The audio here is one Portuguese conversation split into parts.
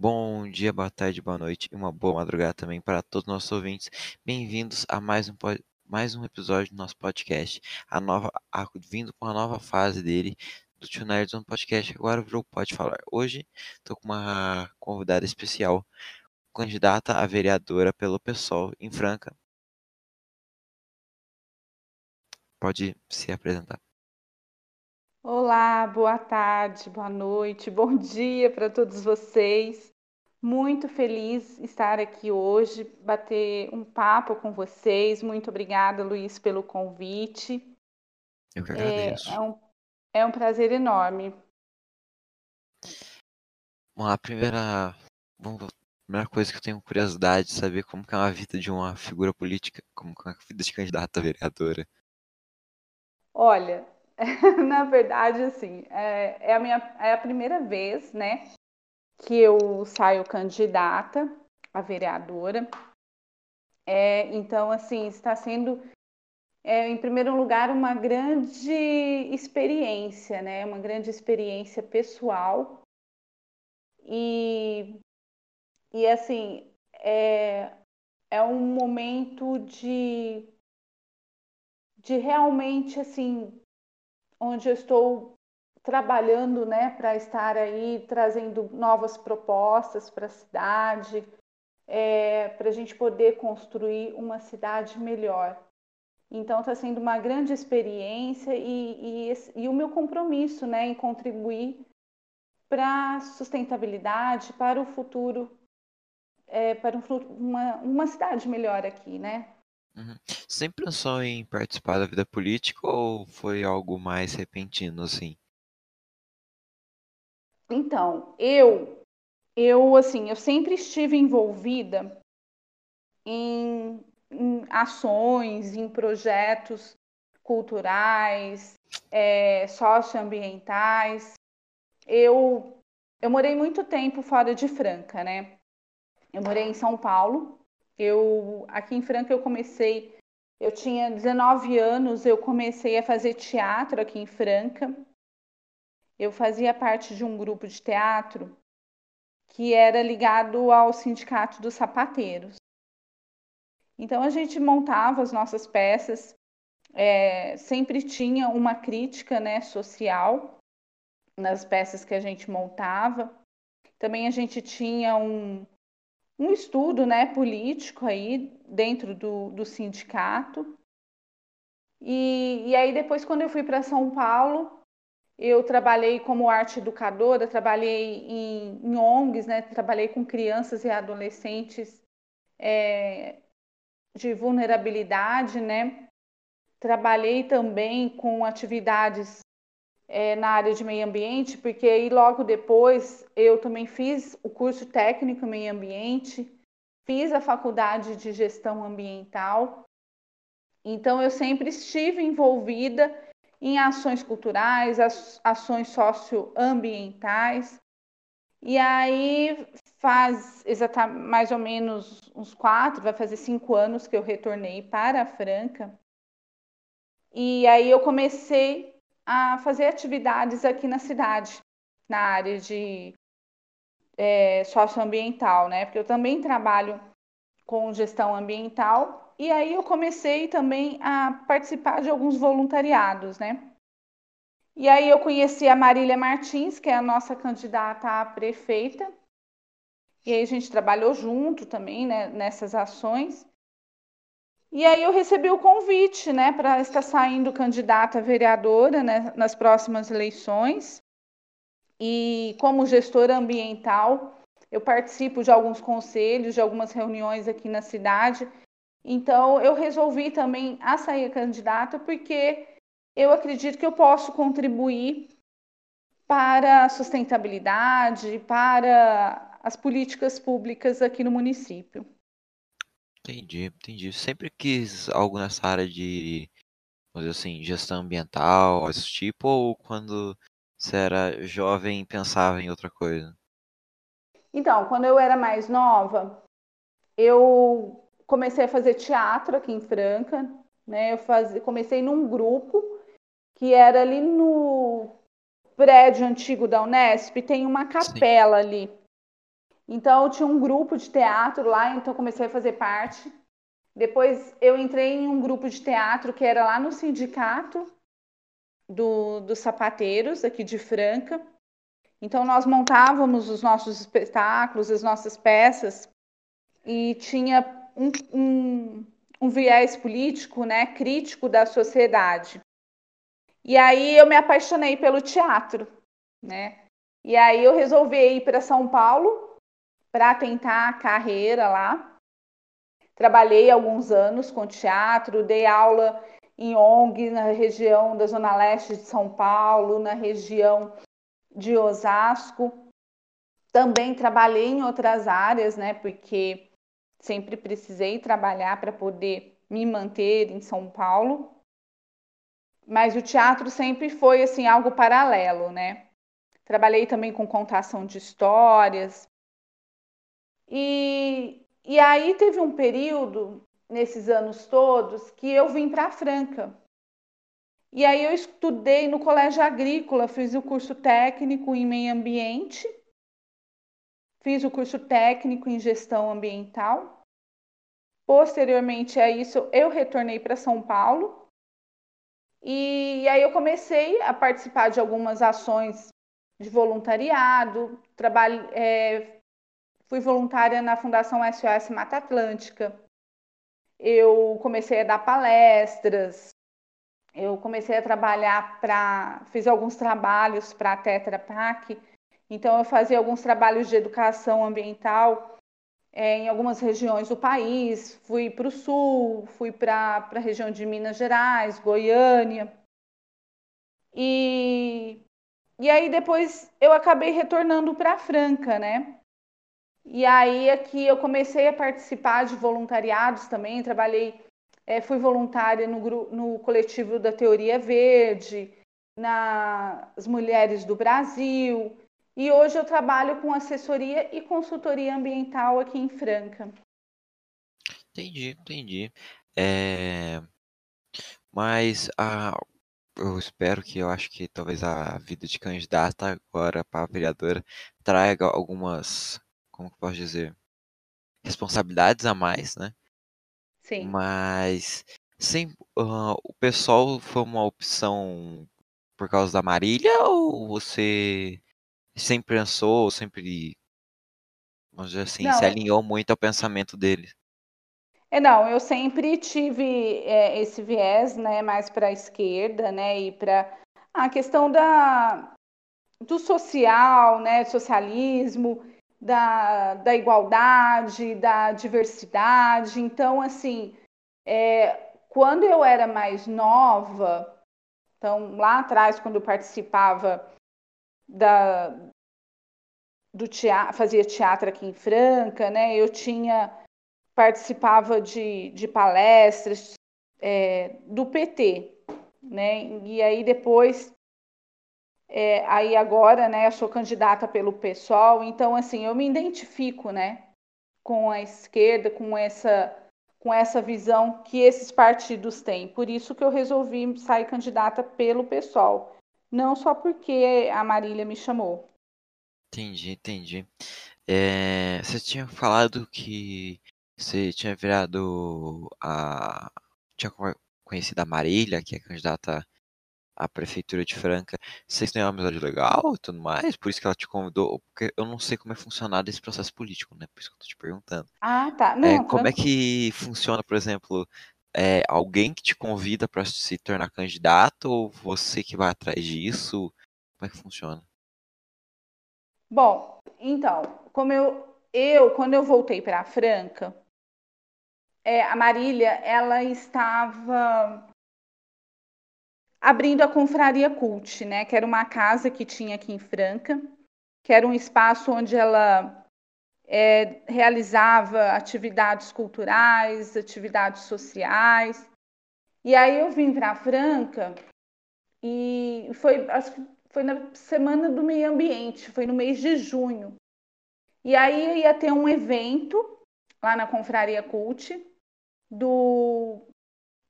Bom dia, boa tarde, boa noite e uma boa madrugada também para todos os nossos ouvintes. Bem-vindos a mais um, mais um episódio do nosso podcast. A nova, a, vindo com a nova fase dele, do Tio Nerds no podcast, agora virou Pode Falar. Hoje estou com uma convidada especial, candidata a vereadora pelo PSOL em Franca. Pode se apresentar. Olá, boa tarde, boa noite, bom dia para todos vocês. Muito feliz estar aqui hoje, bater um papo com vocês. Muito obrigada, Luiz, pelo convite. Eu que agradeço. É, é, um, é um prazer enorme. Bom, a primeira, bom, a primeira coisa que eu tenho curiosidade de saber como é uma vida de uma figura política, como é a vida de candidata a vereadora. Olha, na verdade, assim, é, é, a minha é a primeira vez, né, que eu saio candidata a vereadora. É, então, assim, está sendo, é, em primeiro lugar, uma grande experiência, né, uma grande experiência pessoal. E, e assim, é, é um momento de, de realmente, assim, onde eu estou trabalhando né, para estar aí trazendo novas propostas para a cidade, é, para a gente poder construir uma cidade melhor. Então está sendo uma grande experiência e, e, e, o meu compromisso né, em contribuir para a sustentabilidade, para o futuro, é, para uma, uma cidade melhor aqui, né? Uhum. Sempre pensou em participar da vida política ou foi algo mais repentino, assim? Então, eu, eu assim, eu sempre estive envolvida em, em ações, em projetos culturais, é, socioambientais. Eu, eu morei muito tempo fora de Franca, né? Eu morei em São Paulo eu aqui em Franca eu comecei, eu tinha 19 anos, eu comecei a fazer teatro aqui em Franca. Eu fazia parte de um grupo de teatro que era ligado ao Sindicato dos Sapateiros. Então a gente montava as nossas peças, é, sempre tinha uma crítica né, social nas peças que a gente montava. Também a gente tinha um, um estudo né, político aí dentro do, do sindicato. E, e aí depois, quando eu fui para São Paulo, eu trabalhei como arte educadora, trabalhei em, em ONGs, né, trabalhei com crianças e adolescentes é, de vulnerabilidade, né? Trabalhei também com atividades é, na área de meio ambiente, porque aí logo depois eu também fiz o curso técnico em meio ambiente, fiz a faculdade de gestão ambiental. Então eu sempre estive envolvida em ações culturais, ações socioambientais. E aí faz exatamente mais ou menos uns quatro, vai fazer cinco anos que eu retornei para a Franca. E aí eu comecei a fazer atividades aqui na cidade, na área de é, socioambiental, né? Porque eu também trabalho com gestão ambiental e aí eu comecei também a participar de alguns voluntariados, né? E aí eu conheci a Marília Martins, que é a nossa candidata a prefeita, e aí a gente trabalhou junto também né, nessas ações. E aí eu recebi o convite, né, para estar saindo candidata a vereadora né, nas próximas eleições. E como gestora ambiental, eu participo de alguns conselhos, de algumas reuniões aqui na cidade. Então eu resolvi também a sair candidata porque eu acredito que eu posso contribuir para a sustentabilidade, para as políticas públicas aqui no município. Entendi, entendi. Sempre quis algo nessa área de, vamos dizer assim, gestão ambiental, esse tipo, ou quando você era jovem pensava em outra coisa? Então, quando eu era mais nova, eu comecei a fazer teatro aqui em Franca, né? Eu faz... comecei num grupo que era ali no prédio antigo da Unesp, tem uma capela Sim. ali. Então, tinha um grupo de teatro lá, então comecei a fazer parte. Depois, eu entrei em um grupo de teatro que era lá no sindicato do, dos sapateiros, aqui de Franca. Então, nós montávamos os nossos espetáculos, as nossas peças, e tinha um, um, um viés político, né, crítico da sociedade. E aí eu me apaixonei pelo teatro, né? E aí eu resolvi ir para São Paulo para tentar a carreira lá. Trabalhei alguns anos com teatro, dei aula em ONG na região da Zona Leste de São Paulo, na região de Osasco. Também trabalhei em outras áreas, né? Porque sempre precisei trabalhar para poder me manter em São Paulo. Mas o teatro sempre foi assim algo paralelo, né? Trabalhei também com contação de histórias. E, e aí teve um período nesses anos todos que eu vim para Franca. E aí eu estudei no colégio agrícola, fiz o curso técnico em meio ambiente, fiz o curso técnico em gestão ambiental. Posteriormente a isso, eu retornei para São Paulo. E, aí eu comecei a participar de algumas ações de voluntariado, trabalho, é, fui voluntária na Fundação SOS Mata Atlântica, eu comecei a dar palestras, eu comecei a trabalhar para. fiz alguns trabalhos para a Tetra Pak, então eu fazia alguns trabalhos de educação ambiental é, em algumas regiões do país. Fui para o sul, fui para a região de Minas Gerais, Goiânia. E, e aí depois eu acabei retornando para Franca, né? E aí aqui eu comecei a participar de voluntariados também, trabalhei, é, fui voluntária no, no coletivo da Teoria Verde, nas Mulheres do Brasil, e hoje eu trabalho com assessoria e consultoria ambiental aqui em Franca. Entendi, entendi. É... Mas a... eu espero que eu acho que talvez a vida de candidata agora para vereadora traga algumas como que eu posso dizer, responsabilidades a mais, né? Sim. Mas sem, uh, o pessoal foi uma opção por causa da Marília ou você sempre pensou, sempre, vamos dizer assim, não, se alinhou muito ao pensamento dele? É, não, eu sempre tive é, esse viés, né, mais para a esquerda, né, e para a questão da do social, né, socialismo, da, da igualdade, da diversidade. Então, assim, é, quando eu era mais nova, então lá atrás, quando eu participava da, do teatro, fazia teatro aqui em Franca, né? Eu tinha participava de, de palestras é, do PT, né? E aí depois é, aí agora, né, sou candidata pelo PSOL, então assim, eu me identifico, né, com a esquerda, com essa com essa visão que esses partidos têm. Por isso que eu resolvi sair candidata pelo PSOL, não só porque a Marília me chamou. Entendi, entendi. É, você tinha falado que você tinha virado a tinha conhecido a Marília, que é candidata a prefeitura de Franca, vocês têm uma amizade legal e tudo mais, por isso que ela te convidou, porque eu não sei como é funcionado esse processo político, né? Por isso que eu tô te perguntando. Ah, tá. Não, é, como é que funciona, por exemplo, é, alguém que te convida para se tornar candidato ou você que vai atrás disso? Como é que funciona? Bom, então, como eu, eu quando eu voltei para Franca, é, a Marília, ela estava abrindo a Confraria Cult, né, que era uma casa que tinha aqui em Franca, que era um espaço onde ela é, realizava atividades culturais, atividades sociais. E aí eu vim para Franca e foi, acho que foi na semana do meio ambiente, foi no mês de junho. E aí ia ter um evento lá na Confraria Cult do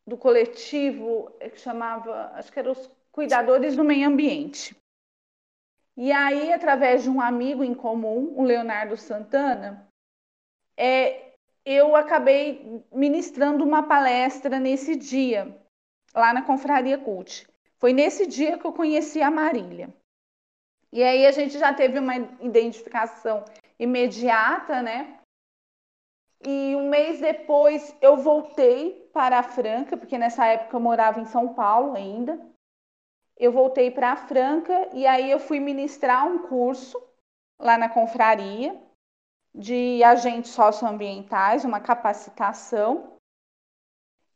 do coletivo que chamava, acho que eram os cuidadores do meio ambiente. E aí, através de um amigo em comum, o Leonardo Santana, é, eu acabei ministrando uma palestra nesse dia, lá na Confraria Cult. Foi nesse dia que eu conheci a Marília. E aí a gente já teve uma identificação imediata, né? E um mês depois eu voltei para a Franca, porque nessa época eu morava em São Paulo ainda. Eu voltei para a Franca e aí eu fui ministrar um curso lá na confraria de agentes socioambientais, uma capacitação.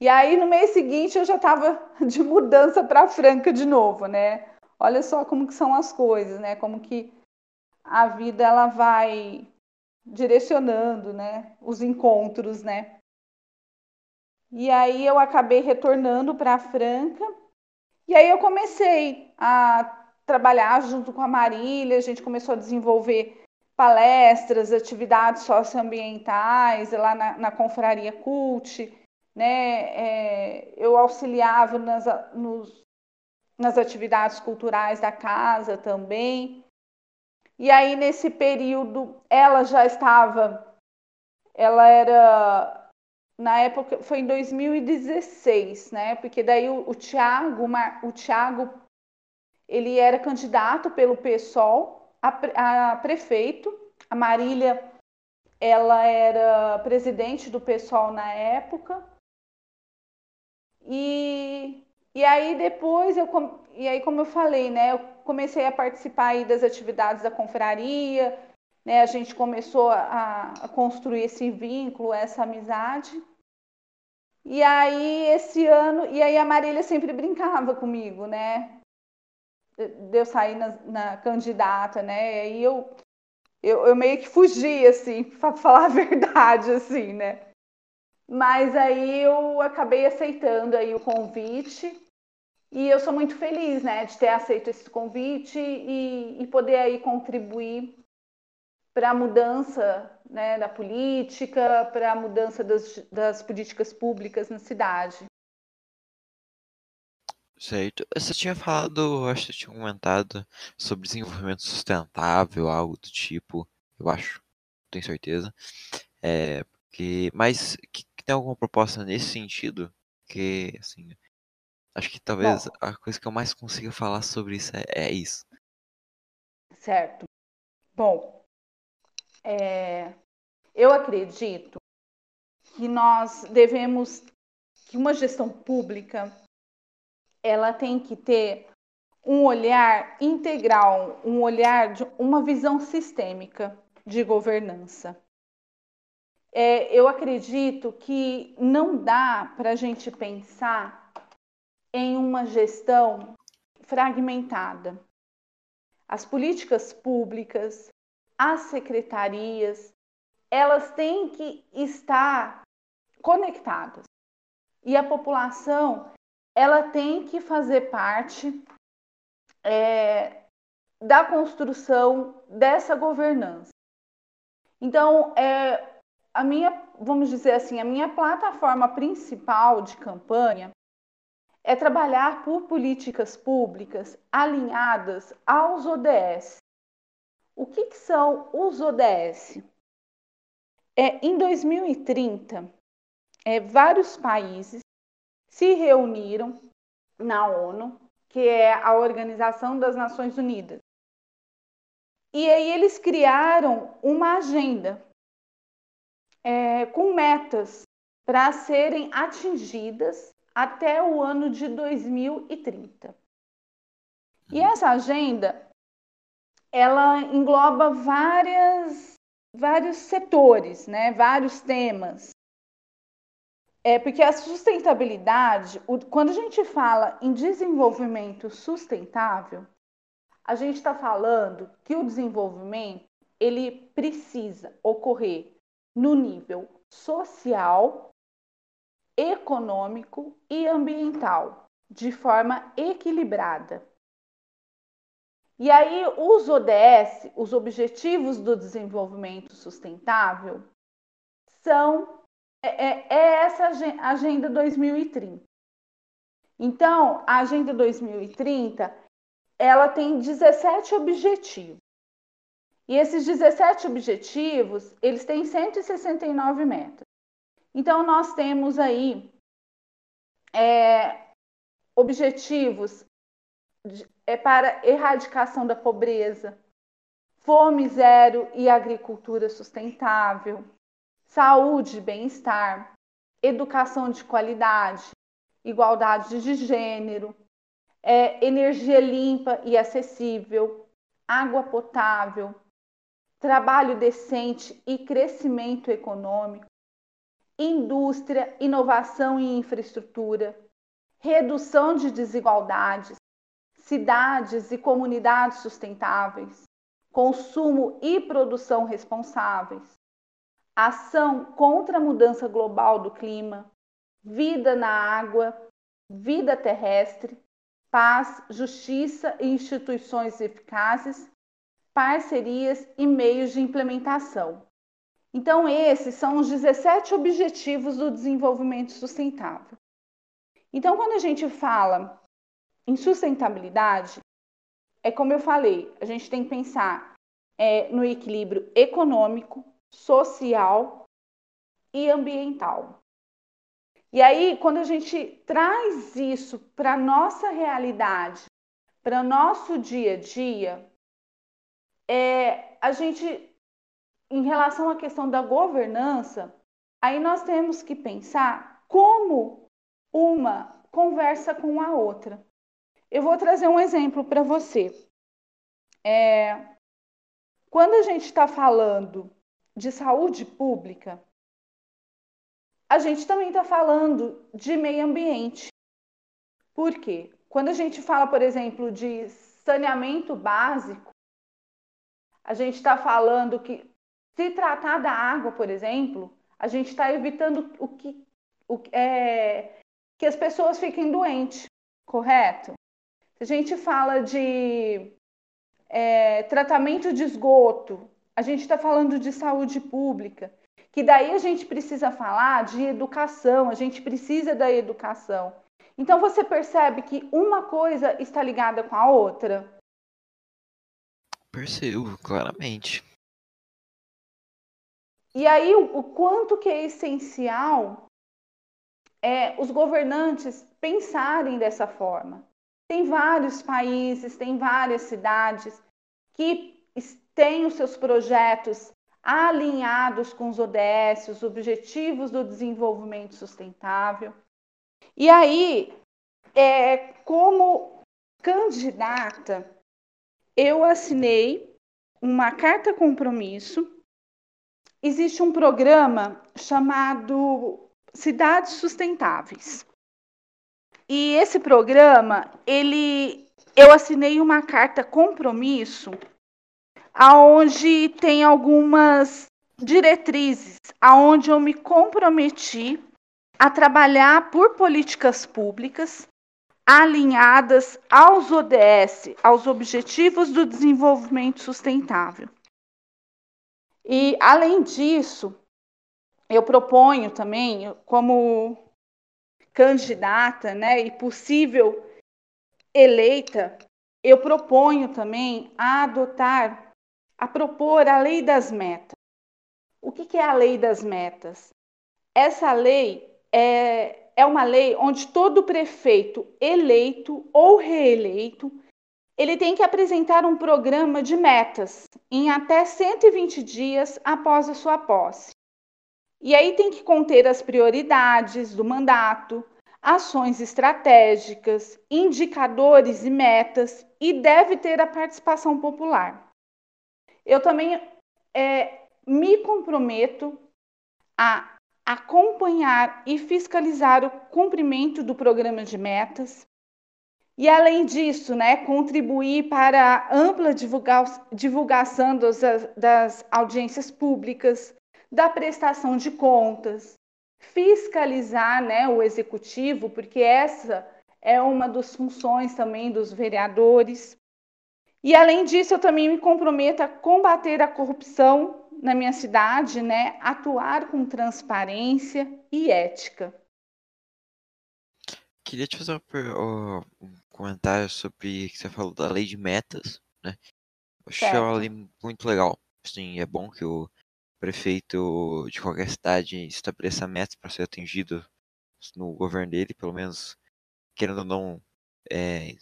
E aí no mês seguinte eu já estava de mudança para Franca de novo, né? Olha só como que são as coisas, né? Como que a vida ela vai direcionando, né, os encontros, né? E aí eu acabei retornando para Franca. E aí eu comecei a trabalhar junto com a Marília, a gente começou a desenvolver palestras, atividades socioambientais lá na, na Confraria Cult, né? É, eu auxiliava nas, nos, nas atividades culturais da casa também. E aí, nesse período, ela já estava, ela era, na época, foi em 2016, né? Porque daí o, o Tiago, o Tiago, ele era candidato pelo PSOL a, a prefeito, a Marília, ela era presidente do PSOL na época, e, e aí depois eu e aí como eu falei, né, eu comecei a participar aí das atividades da confraria, né, a gente começou a, a construir esse vínculo, essa amizade. E aí esse ano, e aí a Marília sempre brincava comigo, né? De eu sair na, na candidata, né? E aí eu, eu, eu meio que fugi, assim, para falar a verdade, assim, né? Mas aí eu acabei aceitando aí o convite e eu sou muito feliz, né, de ter aceito esse convite e, e poder aí contribuir para a mudança né, da política, para a mudança das, das políticas públicas na cidade. Certo. Você tinha falado, acho que você tinha comentado sobre desenvolvimento sustentável, algo do tipo, eu acho, tenho certeza. É, que, mas que, que tem alguma proposta nesse sentido? Que, assim, acho que talvez Bom, a coisa que eu mais consiga falar sobre isso é, é isso. Certo. Bom, é, eu acredito que nós devemos, que uma gestão pública, ela tem que ter um olhar integral, um olhar de uma visão sistêmica de governança é, eu acredito que não dá para a gente pensar em uma gestão fragmentada. As políticas públicas, as secretarias, elas têm que estar conectadas. E a população, ela tem que fazer parte é, da construção dessa governança. Então, é, a minha, vamos dizer assim, a minha plataforma principal de campanha é trabalhar por políticas públicas alinhadas aos ODS. O que, que são os ODS? É, em 2030, é, vários países se reuniram na ONU, que é a Organização das Nações Unidas. E aí eles criaram uma agenda é, com metas para serem atingidas até o ano de 2030. E uhum. essa agenda ela engloba várias, vários setores, né, vários temas. É porque a sustentabilidade, o, quando a gente fala em desenvolvimento sustentável, a gente está falando que o desenvolvimento ele precisa ocorrer no nível social, econômico e ambiental, de forma equilibrada. E aí, os ODS, os Objetivos do Desenvolvimento Sustentável, são é, é, é essa Agenda 2030. Então, a Agenda 2030 ela tem 17 objetivos. E esses 17 objetivos, eles têm 169 metas. Então, nós temos aí é, objetivos de, é para erradicação da pobreza, fome zero e agricultura sustentável, saúde e bem-estar, educação de qualidade, igualdade de gênero, é, energia limpa e acessível, água potável, trabalho decente e crescimento econômico, indústria, inovação e infraestrutura, redução de desigualdades, cidades e comunidades sustentáveis, consumo e produção responsáveis, ação contra a mudança global do clima, vida na água, vida terrestre, paz, justiça e instituições eficazes, parcerias e meios de implementação. Então, esses são os 17 objetivos do desenvolvimento sustentável. Então, quando a gente fala em sustentabilidade, é como eu falei, a gente tem que pensar é, no equilíbrio econômico, social e ambiental. E aí, quando a gente traz isso para a nossa realidade, para o nosso dia a dia, é, a gente, em relação à questão da governança, aí nós temos que pensar como uma conversa com a outra. Eu vou trazer um exemplo para você. É, quando a gente está falando de saúde pública, a gente também está falando de meio ambiente. Por quê? Quando a gente fala, por exemplo, de saneamento básico, a gente está falando que, se tratar da água, por exemplo, a gente está evitando o que, o, é, que as pessoas fiquem doentes, correto? Se a gente fala de é, tratamento de esgoto, a gente está falando de saúde pública, que daí a gente precisa falar de educação, a gente precisa da educação. Então você percebe que uma coisa está ligada com a outra. Percebo, claramente. E aí, o, o quanto que é essencial é, os governantes pensarem dessa forma. Tem vários países, tem várias cidades que têm os seus projetos alinhados com os ODS, os Objetivos do Desenvolvimento Sustentável. E aí, é, como candidata, eu assinei uma carta compromisso. Existe um programa chamado Cidades Sustentáveis. E esse programa, ele eu assinei uma carta compromisso aonde tem algumas diretrizes, aonde eu me comprometi a trabalhar por políticas públicas alinhadas aos ODS, aos Objetivos do Desenvolvimento Sustentável. E, além disso, eu proponho também, como candidata né, e possível eleita, eu proponho também a adotar, a propor a lei das metas. O que, que é a lei das metas? Essa lei é, é uma lei onde todo prefeito eleito ou reeleito ele tem que apresentar um programa de metas em até 120 dias após a sua posse. E aí tem que conter as prioridades do mandato, ações estratégicas, indicadores e metas e deve ter a participação popular. Eu também é, me comprometo a acompanhar e fiscalizar o cumprimento do programa de metas. E, além disso, né, contribuir para a ampla divulgação das, das audiências públicas, da prestação de contas, fiscalizar né, o executivo, porque essa é uma das funções também dos vereadores. E, além disso, eu também me comprometo a combater a corrupção na minha cidade, né, atuar com transparência e ética. Queria te fazer uma, comentário sobre que você falou da lei de metas, né? Eu achei ela muito legal. Sim, é bom que o prefeito de qualquer cidade estabeleça metas para ser atingido no governo dele, pelo menos querendo ou não, é,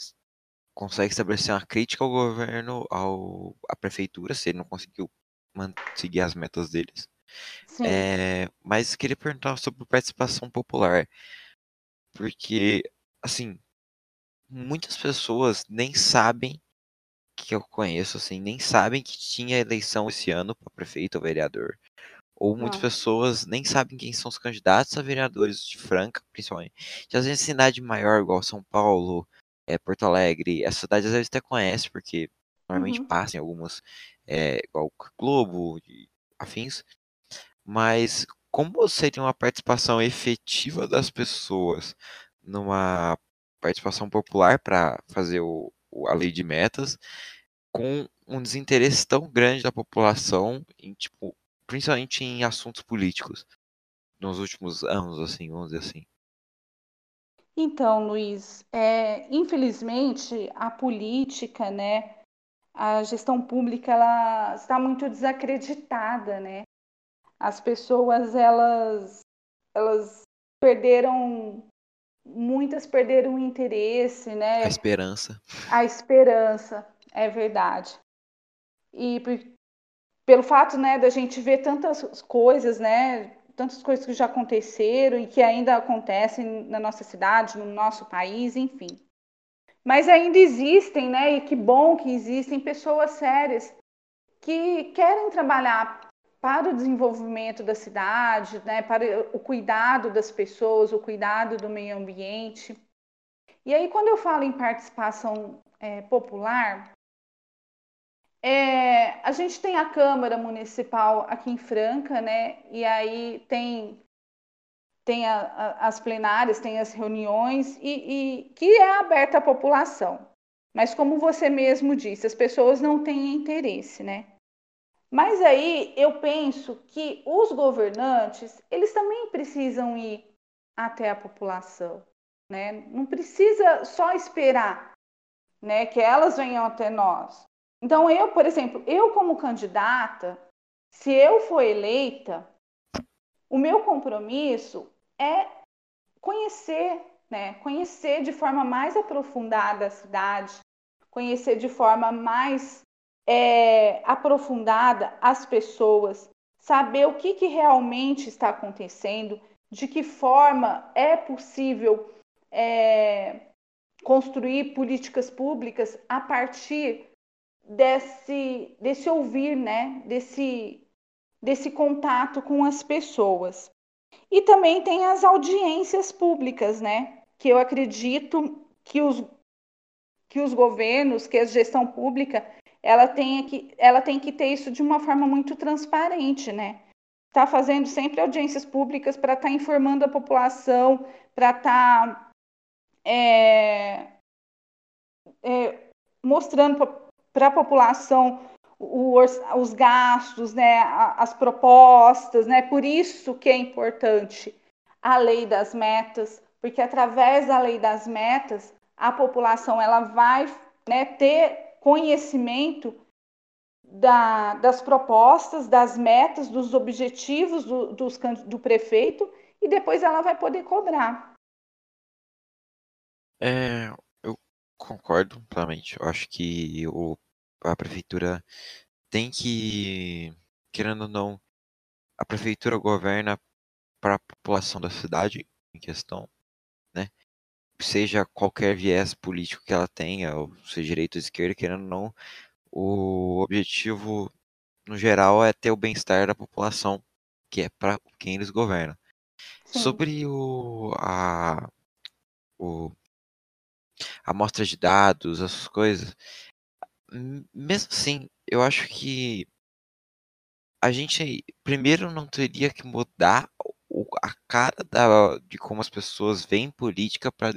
consegue estabelecer uma crítica ao governo, ao, à prefeitura, se ele não conseguiu seguir as metas deles. É, mas queria perguntar sobre participação popular, porque, assim, muitas pessoas nem sabem que eu conheço, assim, nem sabem que tinha eleição esse ano para prefeito ou vereador. Ou muitas Ah. pessoas nem sabem quem são os candidatos a vereadores de Franca, principalmente. Às vezes cidade maior, igual São Paulo, é, Porto Alegre, essa cidade às vezes até conhece, porque normalmente Uhum. passa em algumas, é, igual Globo e afins. Mas como seria uma participação efetiva das pessoas numa participação popular para fazer o- a lei de metas, com um desinteresse tão grande da população em, tipo, principalmente em assuntos políticos nos últimos anos, assim, vamos dizer assim. Então, Luiz, é, infelizmente a política, né, a gestão pública, ela está muito desacreditada, né? As pessoas, elas, elas perderam, muitas perderam o interesse, A né? esperança. A esperança, é verdade. E por- pelo fato, né, da gente ver tantas coisas, né, tantas coisas que já aconteceram e que ainda acontecem na nossa cidade, no nosso país, enfim. Mas ainda existem, né, e que bom que existem pessoas sérias que querem trabalhar para o desenvolvimento da cidade, né, para o cuidado das pessoas, o cuidado do meio ambiente. E aí, quando eu falo em participação é, popular, é, a gente tem a Câmara Municipal aqui em Franca, né? E aí tem, tem a, a, as plenárias, tem as reuniões, e, e, que é aberta à população. Mas como você mesmo disse, as pessoas não têm interesse, né? Mas aí eu penso que os governantes, eles também precisam ir até a população, né? Não precisa só esperar, né, que elas venham até nós. Então eu, por exemplo, eu como candidata, se eu for eleita, o meu compromisso é conhecer, né, conhecer de forma mais aprofundada a cidade, conhecer de forma mais é, aprofundada as pessoas, saber o que, que realmente está acontecendo, de que forma é possível é, construir políticas públicas a partir desse, desse ouvir, né? desse, desse contato com as pessoas. E também tem as audiências públicas, né? que eu acredito que os, que os governos, que a gestão pública ela tem que, ela tem que ter isso de uma forma muito transparente, né? Está fazendo sempre audiências públicas para estar tá informando a população, para estar tá, é, é, mostrando para a população os, os gastos, né, as propostas, né? Por isso que é importante a lei das metas, porque através da lei das metas a população ela vai né, ter conhecimento da, das propostas, das metas, dos objetivos do, dos, do prefeito e depois ela vai poder cobrar. É, eu concordo plenamente. Eu acho que o, a prefeitura tem que, querendo ou não, a prefeitura governa para a população da cidade em questão, né? Seja qualquer viés político que ela tenha, ou seja direita ou esquerda, querendo ou não, o objetivo no geral é ter o bem-estar da população, que é para quem eles governam. Sim. Sobre o a o amostra de dados, essas coisas, mesmo assim, eu acho que a gente primeiro não teria que mudar a cara da, de como as pessoas veem política para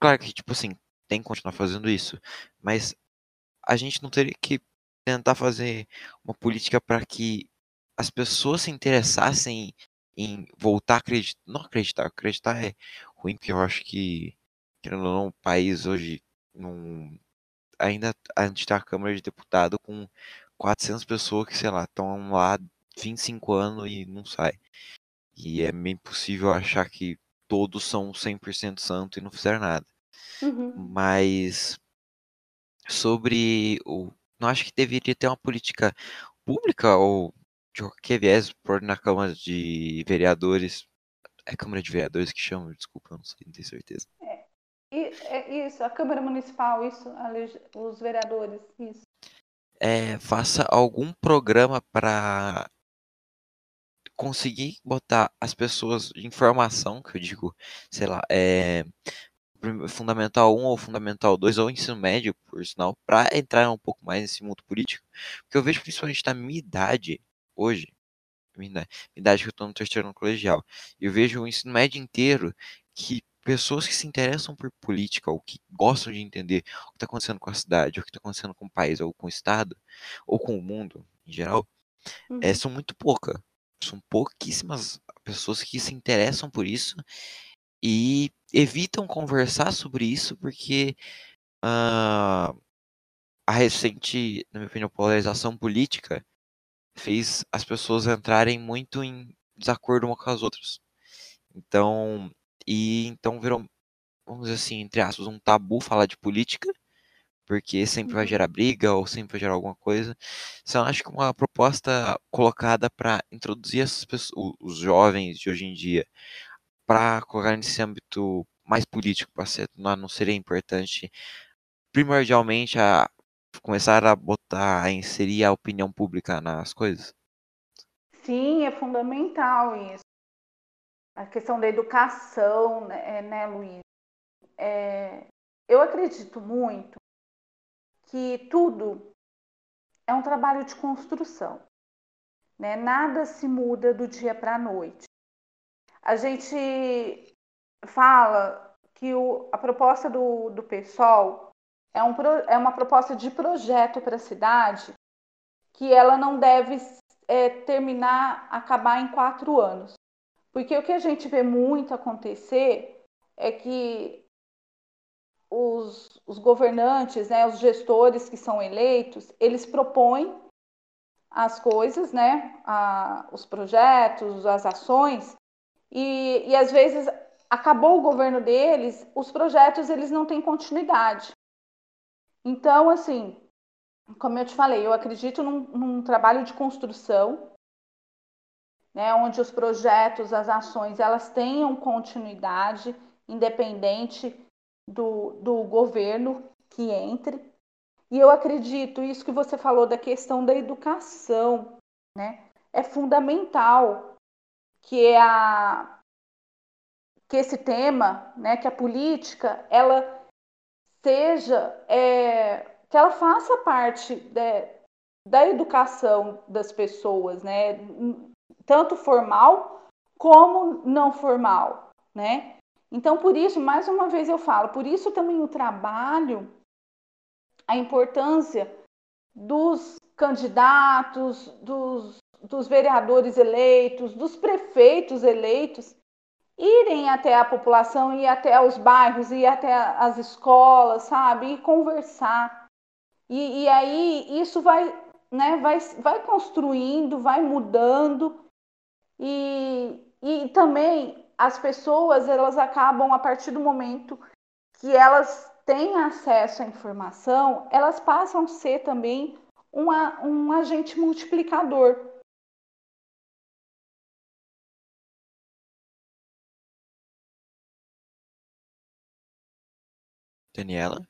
claro que tipo assim tem que continuar fazendo isso mas a gente não teria que tentar fazer uma política para que as pessoas se interessassem em voltar a acreditar. Não acreditar, acreditar é ruim, porque eu acho que, querendo ou não, o país hoje num, ainda a gente tem a Câmara de Deputado com 400 pessoas que, sei lá, estão lá 25 anos e não sai. E é meio impossível achar que todos são 100% santo e não fizeram nada. Uhum. Mas sobre o. Não acho que deveria ter uma política pública ou de qualquer viés por na Câmara de Vereadores. É Câmara de Vereadores que chama? Desculpa, eu não sei, não tenho certeza. É, é isso, a Câmara Municipal, isso, os vereadores, isso. É, faça algum programa para conseguir botar as pessoas de informação, que eu digo, sei lá, é, Fundamental 1 ou Fundamental 2 ou ensino médio, por sinal, para entrar um pouco mais nesse mundo político. Porque eu vejo principalmente na minha idade, hoje, minha idade que eu estou no terceiro ano colegial, eu vejo o ensino médio inteiro que pessoas que se interessam por política ou que gostam de entender o que está acontecendo com a cidade, o que está acontecendo com o país, ou com o estado, ou com o mundo em geral, uhum. é, são muito poucas. São pouquíssimas pessoas que se interessam por isso e evitam conversar sobre isso porque uh, a recente, na minha opinião, polarização política fez as pessoas entrarem muito em desacordo uma com as outras. Então, e então virou, vamos dizer assim, entre aspas, um tabu falar de política, porque sempre vai uhum. gerar briga ou sempre vai gerar alguma coisa. Então, acho que uma proposta colocada para introduzir essas pessoas, os jovens de hoje em dia para colocar nesse âmbito mais político, para ser, não seria importante primordialmente a começar a botar, a inserir a opinião pública nas coisas? Sim, é fundamental isso. A questão da educação, né, é, né Luiz? É, eu acredito muito que tudo é um trabalho de construção. Né? Nada se muda do dia para a noite a gente fala que o, a proposta do, do PSOL é, um, é uma proposta de projeto para a cidade que ela não deve é, terminar, acabar em quatro anos. Porque o que a gente vê muito acontecer é que os, os governantes, né, os gestores que são eleitos, eles propõem as coisas, né, a, os projetos, as ações, e, e às vezes acabou o governo deles, os projetos eles não têm continuidade. Então, assim, como eu te falei, eu acredito num, num trabalho de construção, né, onde os projetos, as ações, elas tenham continuidade, independente do, do governo que entre. E eu acredito, isso que você falou da questão da educação, né, é fundamental que a que esse tema, né, que a política, ela seja, é, que ela faça parte de, da educação das pessoas, né, tanto formal como não formal, né? Então, por isso, mais uma vez eu falo, por isso também o trabalho, a importância dos candidatos, dos dos vereadores eleitos, dos prefeitos eleitos, irem até a população, ir até os bairros, ir até as escolas, sabe? E conversar. E, e aí isso vai, né, vai, vai construindo, vai mudando. E, e também as pessoas, elas acabam, a partir do momento que elas têm acesso à informação, elas passam a ser também uma, um agente multiplicador. Daniela?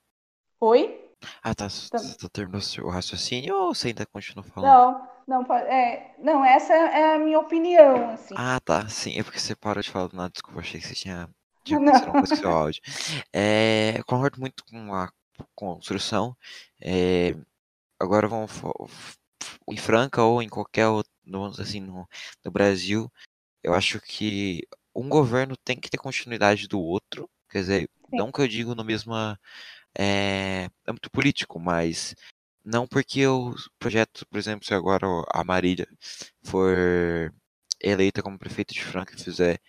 Oi? Ah, tá. Você tá, terminou o raciocínio ou você ainda continua falando? Não, não, é, não, essa é a minha opinião, assim. Ah, tá. Sim, é porque você parou de falar do nada. Desculpa, achei que você tinha, uma coisa com seu áudio. É, concordo muito com a construção. É, agora vamos em Franca ou em qualquer outro, vamos assim, no, no Brasil, eu acho que um governo tem que ter continuidade do outro. Quer dizer, não que eu digo no mesmo é, âmbito político, mas não porque o projeto, por exemplo, se agora a Marília for eleita como prefeita de Franca e fizer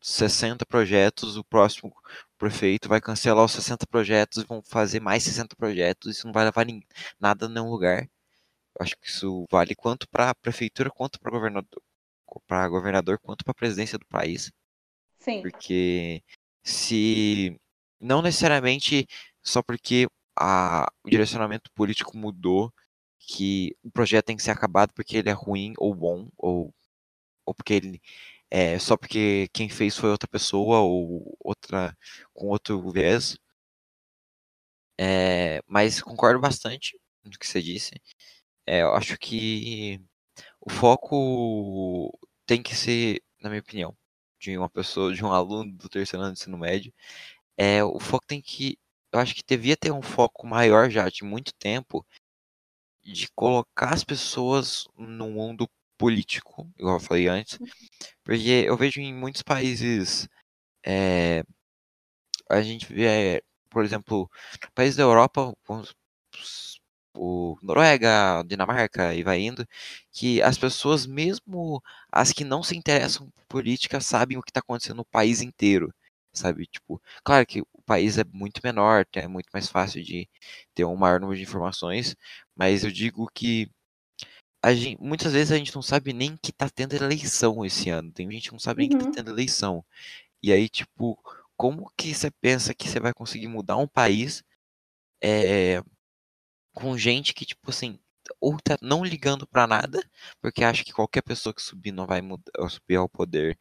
60 projetos, o próximo prefeito vai cancelar os 60 projetos e vão fazer mais 60 projetos, isso não vai levar nada a nenhum lugar. Eu acho que isso vale quanto para a prefeitura, quanto para governador, para governador, quanto para a presidência do país. Sim. Porque se não necessariamente só porque a, o direcionamento político mudou que o projeto tem que ser acabado porque ele é ruim ou bom ou, ou porque ele é, só porque quem fez foi outra pessoa ou outra com outro viés. É, mas concordo bastante com o que você disse. É, eu acho que o foco tem que ser, na minha opinião, de uma pessoa, de um aluno do terceiro ano de ensino médio, é, o foco tem que, eu acho que devia ter um foco maior já de muito tempo de colocar as pessoas no mundo político, igual eu falei antes, porque eu vejo em muitos países, é, a gente vê, por exemplo, países da Europa, o Noruega, Dinamarca e vai indo, que as pessoas, mesmo as que não se interessam por política, sabem o que está acontecendo no país inteiro, sabe? Tipo, claro que país é muito menor, é muito mais fácil de ter um maior número de informações, mas eu digo que Gente, muitas vezes a gente não sabe nem que tá tendo eleição esse ano. Tem gente que não sabe uhum. nem que tá uhum. tendo eleição. E aí, tipo, como que você pensa que você vai conseguir mudar um país é, com gente que, tipo assim, ou tá não ligando para nada, porque acha que qualquer pessoa que subir não vai mudar, subir ao poder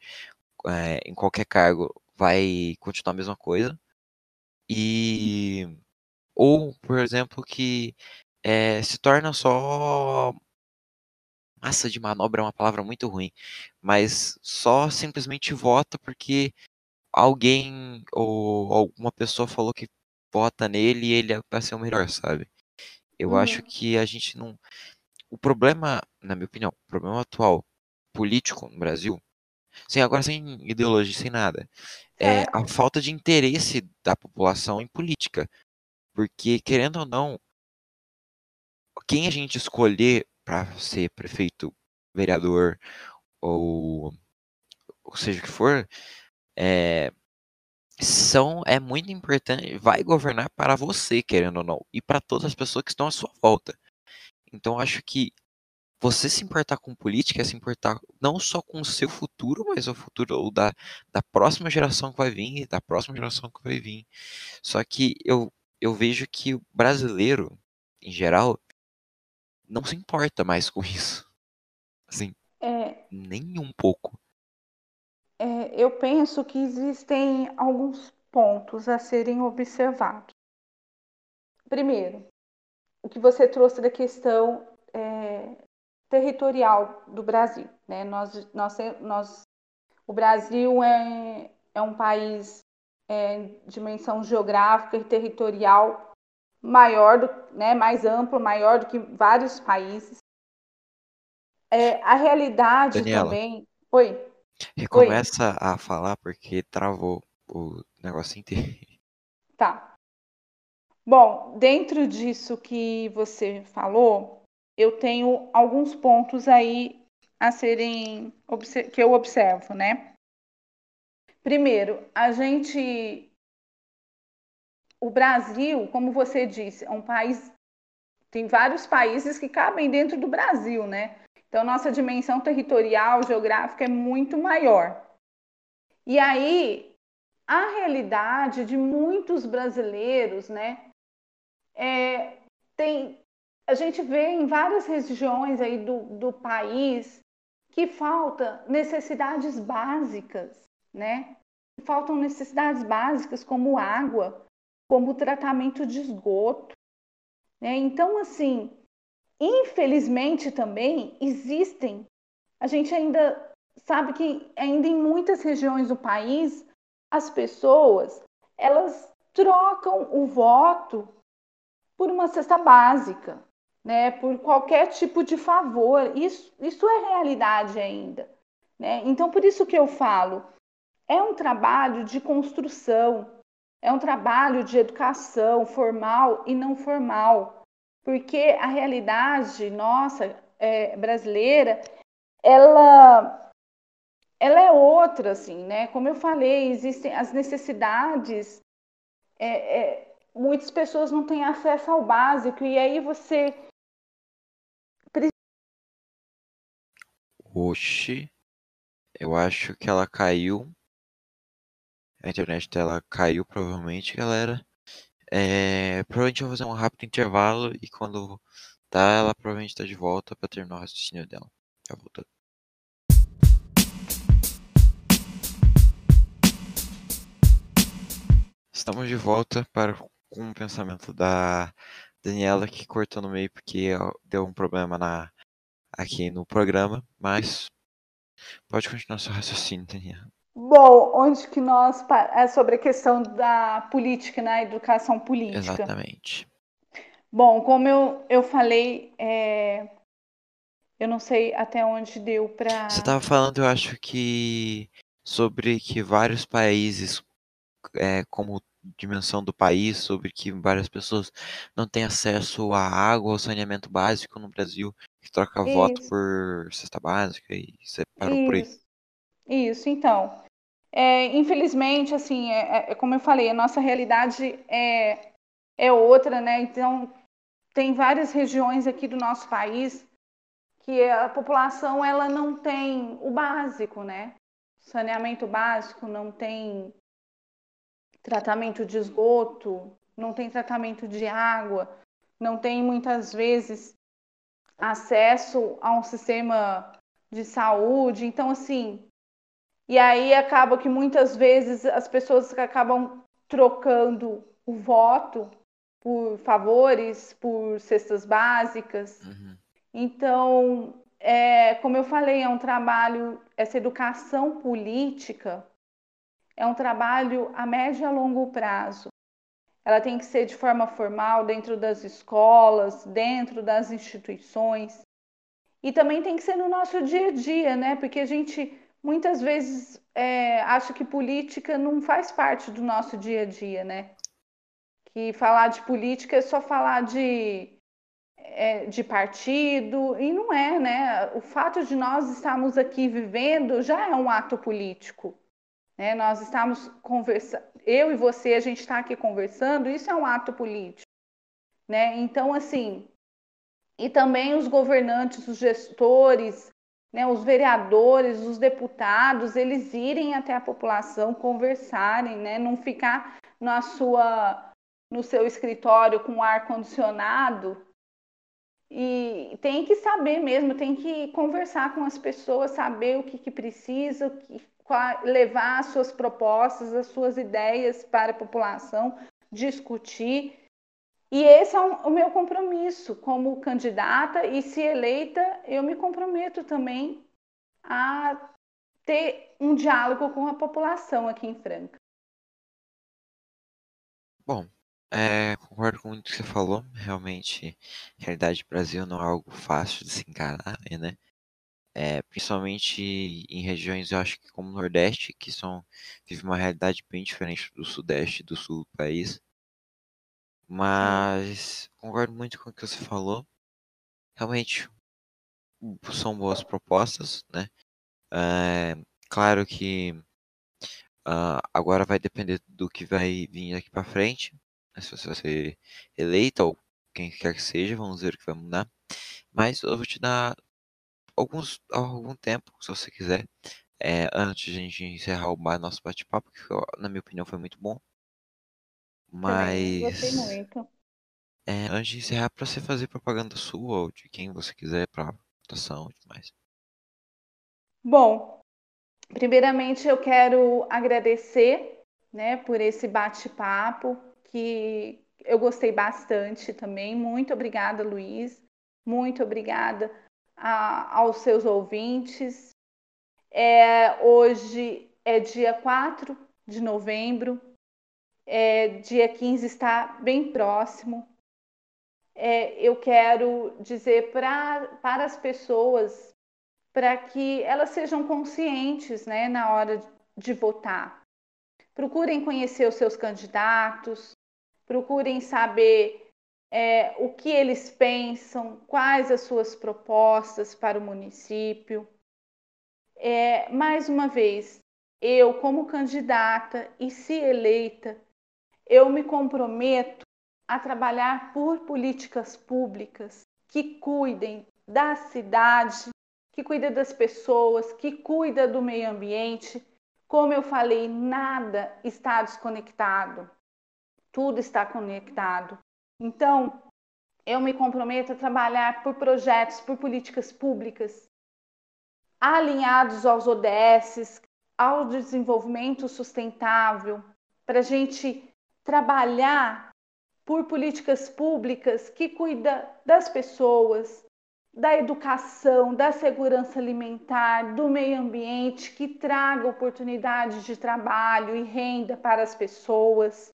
é, em qualquer cargo vai continuar a mesma coisa. E ou, por exemplo, que é, se torna só massa de manobra é uma palavra muito ruim, mas só simplesmente vota porque alguém ou alguma pessoa falou que vota nele e ele vai ser o melhor, sabe? Eu uhum. acho que a gente não. O problema, na minha opinião, o problema atual político no Brasil, sem agora sem ideologia, sem nada, é a falta de interesse da população em política. Porque, querendo ou não, quem a gente escolher para ser prefeito, vereador ou, ou seja o que for, é, são é muito importante, vai governar para você, querendo ou não, e para todas as pessoas que estão à sua volta. Então acho que você se importar com política é se importar não só com o seu futuro, mas o futuro da, da próxima geração que vai vir e da próxima geração que vai vir. Só que eu, eu vejo que o brasileiro, em geral, não se importa mais com isso. Assim, é, nem um pouco. É, eu penso que existem alguns pontos a serem observados. Primeiro, o que você trouxe da questão é, territorial do Brasil. Né? Nós, nós, nós, o Brasil é, é um país é, dimensão geográfica e territorial maior, do, né, mais amplo, maior do que vários países. É, a realidade Daniela, também. Oi. Recomeça Oi. a falar porque travou o negócio inteiro. Tá. Bom, dentro disso que você falou, eu tenho alguns pontos aí a serem que eu observo, né? Primeiro, a gente o Brasil, como você disse, é um país. Tem vários países que cabem dentro do Brasil, né? Então, nossa dimensão territorial, geográfica é muito maior. E aí, a realidade de muitos brasileiros, né? É, tem, a gente vê em várias regiões aí do, do país que falta necessidades básicas, né? Faltam necessidades básicas como água, como tratamento de esgoto. Né? Então, assim, infelizmente também existem, a gente ainda sabe que ainda em muitas regiões do país, as pessoas, elas trocam o voto por uma cesta básica, né? por qualquer tipo de favor. Isso, isso é realidade ainda. Né? Então, por isso que eu falo, é um trabalho de construção, é um trabalho de educação formal e não formal, porque a realidade nossa é, brasileira, ela, ela é outra, assim, né? Como eu falei, existem as necessidades é, é, muitas pessoas não têm acesso ao básico e aí você Oxi, eu acho que ela caiu. A internet dela caiu, provavelmente, galera. É, provavelmente eu vou fazer um rápido intervalo e quando tá, ela provavelmente tá de volta para terminar o raciocínio dela. Já voltando. Estamos de volta para com o pensamento da Daniela que cortou no meio porque deu um problema na aqui no programa, mas pode continuar seu raciocínio, Daniela. Bom, onde que nós é sobre a questão da política, na né? educação política. Exatamente. Bom, como eu, eu falei, é... eu não sei até onde deu para. Você estava falando, eu acho que sobre que vários países, é, como dimensão do país, sobre que várias pessoas não têm acesso à água ou saneamento básico no Brasil, que troca Isso. voto por cesta básica e você parou Isso. por aí. Isso, então. É, infelizmente, assim, é, é, é, como eu falei, a nossa realidade é, é outra, né? Então, tem várias regiões aqui do nosso país que a população ela não tem o básico, né? Saneamento básico, não tem tratamento de esgoto, não tem tratamento de água, não tem muitas vezes acesso a um sistema de saúde. Então, assim, e aí acaba que muitas vezes as pessoas acabam trocando o voto por favores, por cestas básicas. Uhum. Então, é, como eu falei, é um trabalho, essa educação política é um trabalho a médio e a longo prazo. Ela tem que ser de forma formal dentro das escolas, dentro das instituições. E também tem que ser no nosso dia a dia, né? Porque a gente muitas vezes é, acha que política não faz parte do nosso dia a dia, né? Que falar de política é só falar de, é, de partido, e não é, né? O fato de nós estarmos aqui vivendo já é um ato político. Né? Nós estamos conversando, eu e você, a gente está aqui conversando, isso é um ato político. Né? Então, assim, e também os governantes, os gestores, né, os vereadores, os deputados, eles irem até a população, conversarem, né, não ficar na sua, no seu escritório com ar condicionado. E tem que saber mesmo, tem que conversar com as pessoas, saber o que, que precisa, o que, levar as suas propostas, as suas ideias para a população, discutir. E esse é o meu compromisso como candidata, e se eleita, eu me comprometo também a ter um diálogo com a população aqui em Franca. Bom, é, concordo com muito que você falou. Realmente, realidade do Brasil não é algo fácil de se encarar, né? É, principalmente em regiões, eu acho que como o Nordeste, que são, vive uma realidade bem diferente do Sudeste e do Sul do país. Mas concordo muito com o que você falou. Realmente são boas propostas, né? É, claro que uh, agora vai depender do que vai vir aqui para frente. Né? Se você vai ser eleita ou quem quer que seja, vamos ver o que vai mudar. Mas eu vou te dar alguns algum tempo, se você quiser, é, antes de a gente encerrar o nosso bate-papo, que na minha opinião foi muito bom. Mas. Gostei muito. É, antes de encerrar, para você fazer propaganda sua ou de quem você quiser para votação e tudo mais. Bom, primeiramente eu quero agradecer né, por esse bate-papo que eu gostei bastante também. Muito obrigada, Luiz. Muito obrigada a, aos seus ouvintes. É, hoje é dia 4 de novembro, é, dia 15 está bem próximo. É, eu quero dizer pra, para as pessoas para que elas sejam conscientes né, na hora de votar. Procurem conhecer os seus candidatos, procurem saber é, o que eles pensam, quais as suas propostas para o município. É, mais uma vez, eu, como candidata e se eleita, eu me comprometo a trabalhar por políticas públicas que cuidem da cidade, que cuidem das pessoas, que cuidem do meio ambiente. Como eu falei, nada está desconectado. Tudo está conectado. Então, eu me comprometo a trabalhar por projetos, por políticas públicas alinhados aos ODS, ao desenvolvimento sustentável, para a gente trabalhar por políticas públicas que cuida das pessoas, da educação, da segurança alimentar, do meio ambiente, que traga oportunidades de trabalho e renda para as pessoas.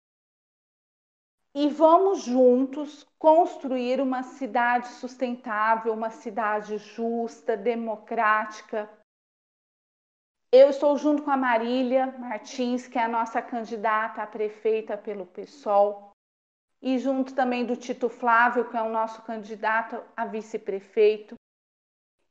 E vamos juntos construir uma cidade sustentável, uma cidade justa, democrática. Eu estou junto com a Marília Martins, que é a nossa candidata a prefeita pelo PSOL, e junto também do Tito Flávio, que é o nosso candidato a vice-prefeito.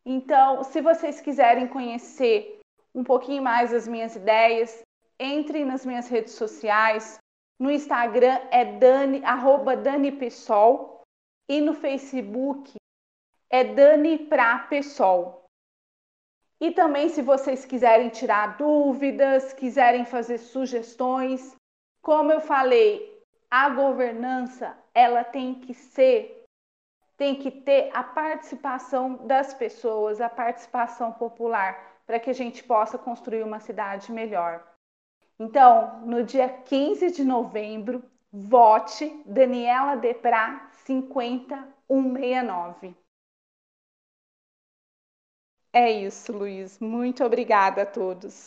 Então, se vocês quiserem conhecer um pouquinho mais das minhas ideias, entrem nas minhas redes sociais, no Instagram é Dani, arroba Dani Pessol. E no Facebook é Dani Pra Pessol. E também, se vocês quiserem tirar dúvidas, quiserem fazer sugestões, como eu falei, a governança ela tem que ser, tem que ter a participação das pessoas, a participação popular, para que a gente possa construir uma cidade melhor. Então, no dia 15 de novembro, vote Daniela Deprá 50169. É isso, Luiz. Muito obrigada a todos.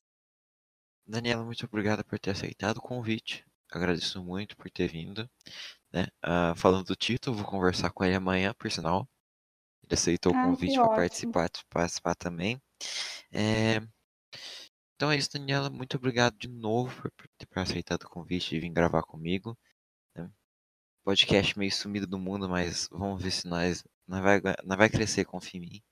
Daniela, muito obrigada por ter aceitado o convite. Agradeço muito por ter vindo. Né? Uh, falando do Tito, vou conversar com ele amanhã, por sinal. Ele aceitou ah, o convite para participar, participar também. É, então é isso, Daniela. Muito obrigado de novo por, ter aceitado o convite de vir gravar comigo. Né? Podcast meio sumido do mundo, mas vamos ver se nós, nós, vai, vai crescer, confia em mim.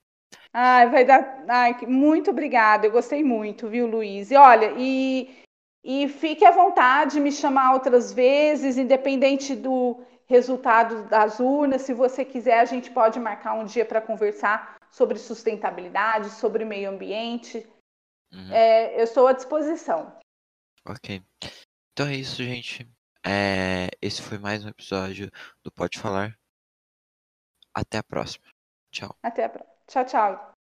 Ai, vai dar. Ai, muito obrigada. Eu gostei muito, viu, Luiz? E olha, e, e fique à vontade de me chamar outras vezes, independente do resultado das urnas. Se você quiser, a gente pode marcar um dia para conversar sobre sustentabilidade, sobre meio ambiente. Uhum. É, eu estou à disposição. Ok. Então é isso, gente. É, esse foi mais um episódio do Pode Falar. Até a próxima. Tchau. Até a próxima. Tchau, tchau.